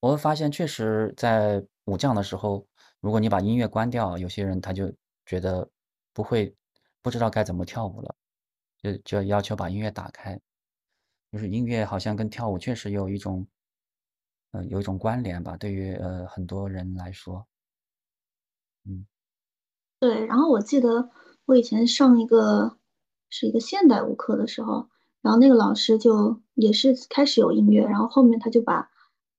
我会发现，确实在武将的时候，如果你把音乐关掉，有些人他就觉得不会，不知道该怎么跳舞了，就就要求把音乐打开。就是音乐好像跟跳舞确实有一种，呃，有一种关联吧，对于呃很多人来说，嗯对，然后我记得我以前上一个是一个现代舞课的时候，然后那个老师就也是开始有音乐，然后后面他就把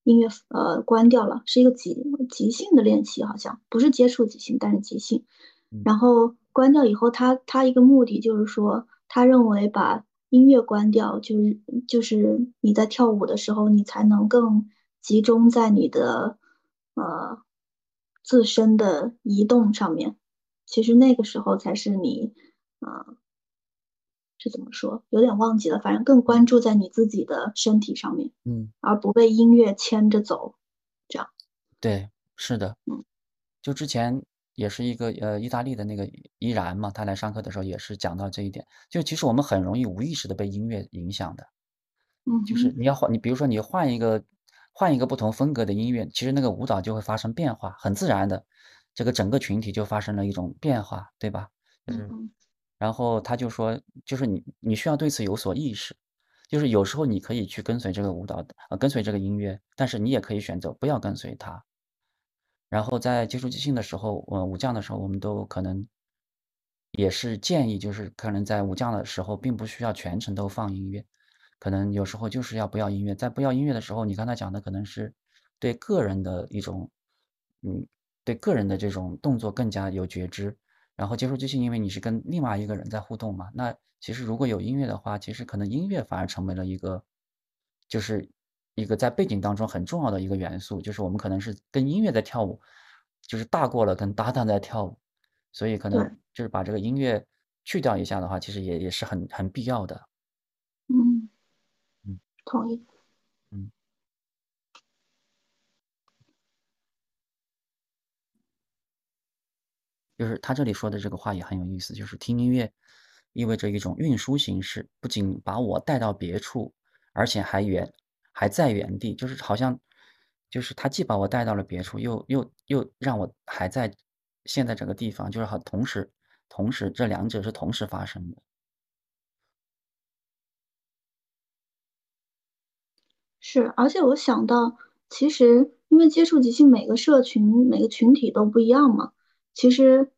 音乐呃关掉了，是一个即即兴的练习，好像不是接触即兴，但是即兴。嗯然后关掉以后，他他一个目的就是说，他认为把音乐关掉，就是就是你在跳舞的时候，你才能更集中在你的呃自身的移动上面。其实那个时候才是你，呃，是怎么说？有点忘记了，反正更关嗯注在你自己的身体上面，嗯，而不被音乐牵着走。这样，对，是的。嗯就之前也是一个呃意大利的那个依然嘛，他来上课的时候也是讲到这一点，就其实我们很容易无意识的被音乐影响的，嗯就是你要换，你比如说你换一个换一个不同风格的音乐，其实那个舞蹈就会发生变化，很自然的，这个整个群体就发生了一种变化，对吧？就是嗯哼，然后他就说，就是你你需要对此有所意识，就是有时候你可以去跟随这个舞蹈，呃，跟随这个音乐，但是你也可以选择不要跟随它。然后在接触即兴的时候，呃，武将的时候，我们都可能也是建议，就是可能在武将的时候，并不需要全程都放音乐，可能有时候就是要不要音乐。在不要音乐的时候，你刚才讲的可能是对个人的一种，嗯，对个人的这种动作更加有觉知。然后接触即兴，因为你是跟另外一个人在互动嘛，那其实如果有音乐的话，其实可能音乐反而成为了一个，就是一个在背景当中很重要的一个元素，就是我们可能是跟音乐在跳舞，就是大过了跟搭档在跳舞，所以可能，就是把这个音乐去掉一下的话，其实也也是很很必要的。嗯，嗯。同意。就是他这里说的这个话也很有意思，就是听音乐意味着一种运输形式，不仅把我带到别处，而且还原还在原地，就是好像就是他既把我带到了别处，又又又让我还在现在这个地方，就是好同时同时这两者是同时发生的。是，而且我想到，其实因为接触即兴，每个社群、每个群体都不一样嘛。其实，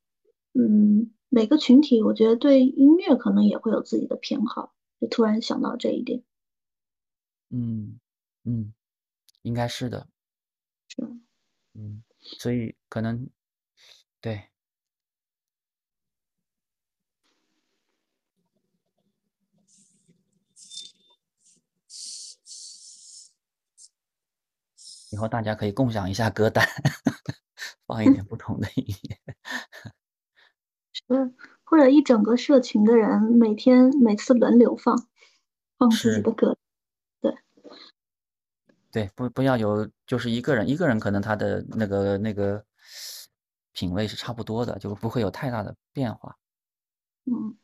嗯，每个群体，我觉得对音乐可能也会有自己的偏好。就突然想到这一点。嗯嗯，应该是的。是，嗯，所以可能对。以后大家可以共享一下歌单，放一点不同的音乐。是，或者一整个社群的人每天每次轮流放放自己，的歌。对，对，不不要有，就是一个人，一个人可能他的那个那个品味是差不多的，就不会有太大的变化。嗯。